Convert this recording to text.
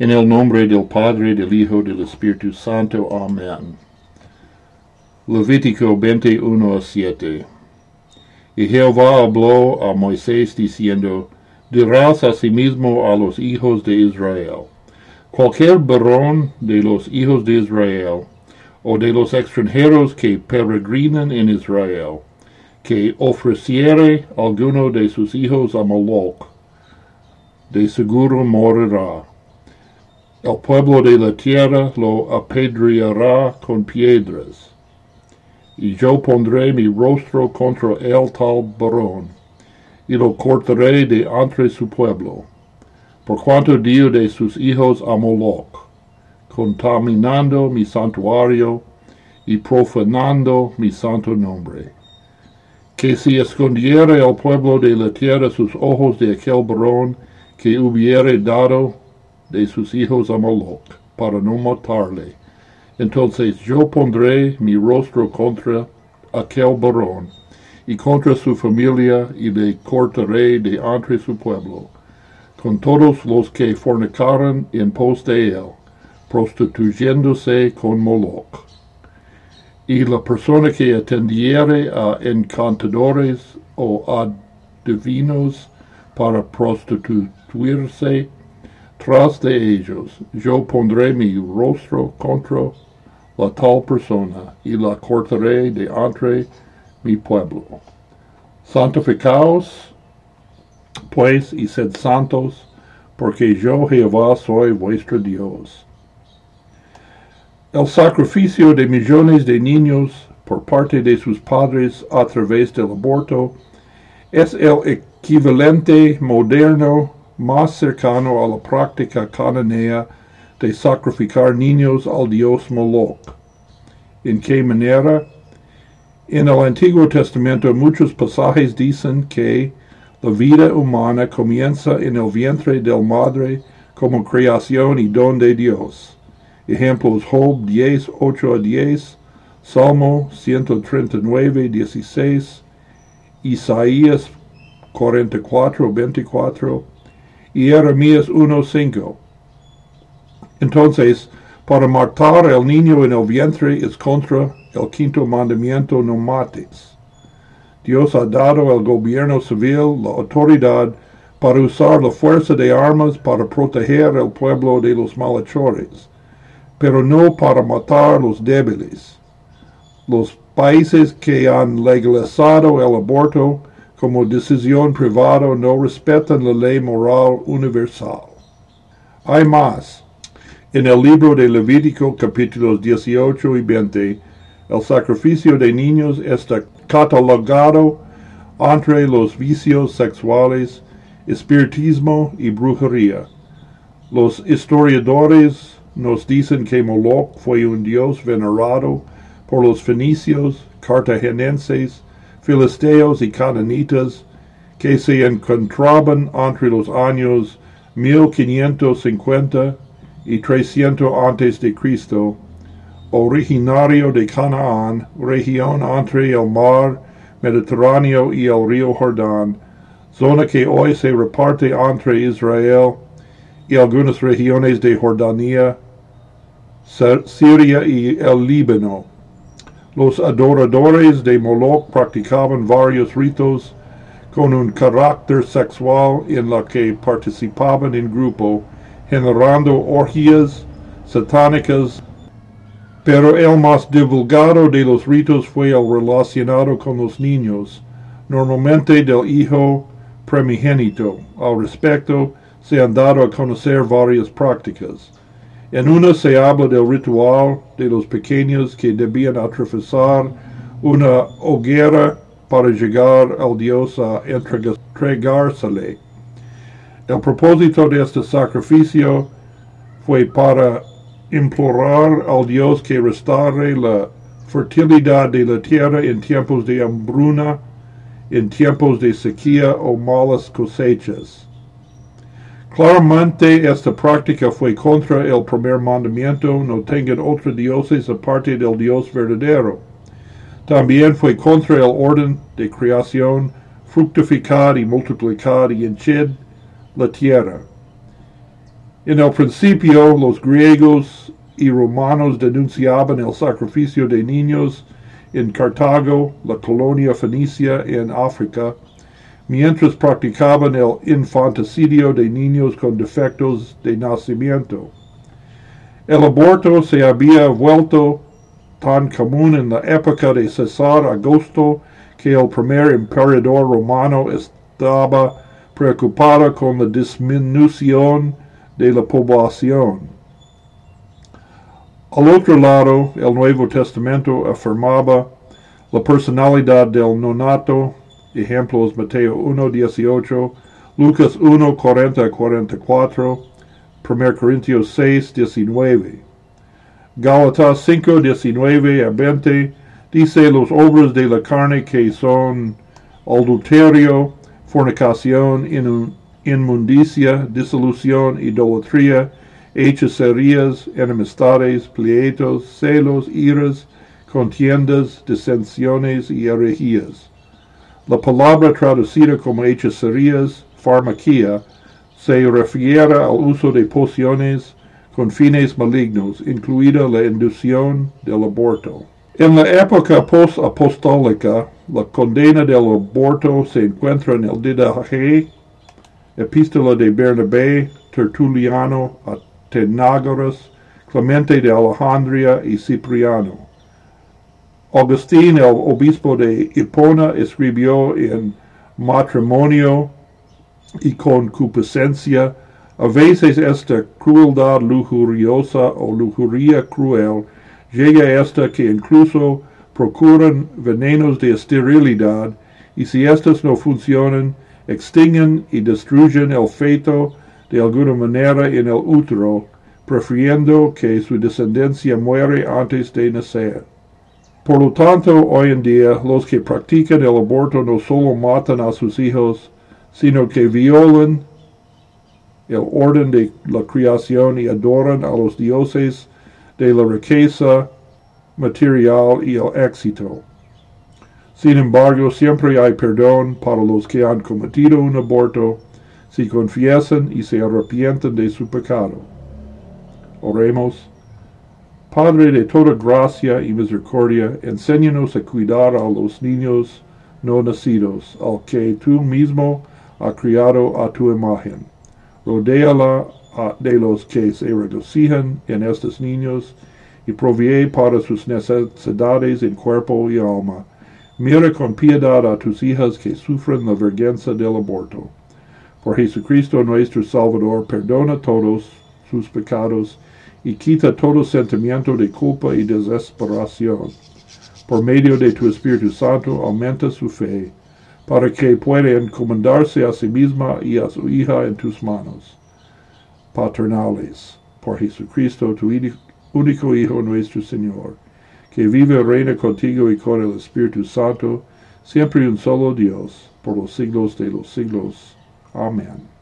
En el nombre del Padre, del Hijo, del Espíritu Santo. Amén. Levítico 21 a 7. Y Jehová habló a Moisés diciendo, Dirás asimismo a los hijos de Israel, cualquier varón de los hijos de Israel, o de los extranjeros que peregrinan en Israel, que ofreciere alguno de sus hijos a Moloch, de seguro morirá. El pueblo de la tierra lo apedreará con piedras, y yo pondré mi rostro contra el tal varón, y lo cortaré de entre su pueblo, por cuanto dio de sus hijos a Moloch, contaminando mi santuario y profanando mi santo nombre. Que si escondiere el pueblo de la tierra sus ojos de aquel varón que hubiere dado de sus hijos a Moloch, para no matarle, entonces yo pondré mi rostro contra aquel varón, y contra su familia, y le cortaré de entre su pueblo, con todos los que fornicaron en pos de él, prostituyéndose con Moloch. Y la persona que atendiere a encantadores o adivinos para prostituirse tras de ellos, yo pondré mi rostro contra la tal persona y la cortaré de entre mi pueblo. Santificaos, pues, y sed santos, porque yo Jehová soy vuestro Dios. El sacrificio de millones de niños por parte de sus padres a través del aborto es el equivalente moderno más cercano a la práctica cananea de sacrificar niños al dios Moloch. ¿En qué manera? En el Antiguo Testamento muchos pasajes dicen que la vida humana comienza en el vientre del madre como creación y don de Dios. Ejemplos Job 10, 8 a 10, Salmo 139, 16, Isaías 44, 24 y Jeremías 1, 5. Entonces, para matar al niño en el vientre es contra el quinto mandamiento no mates. Dios ha dado al gobierno civil la autoridad para usar la fuerza de armas para proteger al pueblo de los malhechores pero no para matar los débiles. Los países que han legalizado el aborto como decisión privada no respetan la ley moral universal. Hay más. En el libro de Levítico capítulos 18 y 20, el sacrificio de niños está catalogado entre los vicios sexuales, espiritismo y brujería. Los historiadores nos dicen que Moloch fue un dios venerado por los fenicios, cartaginenses, filisteos y cananitas que se encontraban entre los años 1550 y 300 antes de Cristo, originario de Canaán, región entre el mar Mediterráneo y el río Jordán, zona que hoy se reparte entre Israel y algunas regiones de Jordania, Siria y el Líbano. Los adoradores de Moloch practicaban varios ritos con un carácter sexual en la que participaban en grupo, generando orgías satánicas, pero el más divulgado de los ritos fue el relacionado con los niños, normalmente del hijo primogénito. Al respecto, se han dado a conocer varias prácticas. En una se habla del ritual de los pequeños que debían atravesar una hoguera para llegar al Dios a entregársele. El propósito de este sacrificio fue para implorar al Dios que restaure la fertilidad de la tierra en tiempos de hambruna, en tiempos de sequía o malas cosechas. Claramente esta práctica fue contra el primer mandamiento, no tengan otros dioses aparte del Dios verdadero. También fue contra el orden de creación, fructificar y multiplicar y la tierra. En el principio, los griegos y romanos denunciaban el sacrificio de niños en Cartago, la colonia fenicia en África, mientras practicaban el infanticidio de niños con defectos de nacimiento. El aborto se había vuelto tan común en la época de César Augusto que el primer emperador romano estaba preocupado con la disminución de la población. Al otro lado, el Nuevo Testamento afirmaba la personalidad del nonato, ejemplos Mateo 1, 18, Lucas 1, 40, 44, 1 Corintios 6, 19. Gálatas 5, 19 a 20 dice los obras de la carne que son adulterio, fornicación, inmundicia, disolución, idolatría, hechicerías, enemistades, pleitos, celos, iras, contiendas, disensiones y herejías. La palabra traducida como hechicerías, farmaquía, se refiere al uso de pociones con fines malignos, incluida la inducción del aborto. En la época post-apostólica, la condena del aborto se encuentra en el Didache, Epístola de Bernabé, Tertuliano, Atenágoras, Clemente de Alejandría y Cipriano. Agustín, el obispo de Hipona, escribió en Matrimonio y concupiscencia, a veces esta crueldad lujuriosa o lujuria cruel llega hasta que incluso procuran venenos de esterilidad y si éstas no funcionan, extinguen y destruyen el feto de alguna manera en el útero, prefiriendo que su descendencia muere antes de nacer. Por lo tanto, hoy en día, los que practican el aborto no solo matan a sus hijos, sino que violan el orden de la creación y adoran a los dioses de la riqueza material y el éxito. Sin embargo, siempre hay perdón para los que han cometido un aborto si confiesan y se arrepienten de su pecado. Oremos. Padre de toda gracia y misericordia, enséñanos a cuidar a los niños no nacidos, al que tú mismo has criado a tu imagen. Rodéala de los que se regocijan en estos niños y provee para sus necesidades en cuerpo y alma. Mira con piedad a tus hijas que sufren la vergüenza del aborto. Por Jesucristo nuestro Salvador, perdona todos sus pecados y quita todo sentimiento de culpa y desesperación. Por medio de tu Espíritu Santo, aumenta su fe, para que pueda encomendarse a sí misma y a su hija en tus manos paternales. Por Jesucristo, tu único Hijo nuestro Señor, que vive y reina contigo y con el Espíritu Santo, siempre un solo Dios, por los siglos de los siglos. Amen.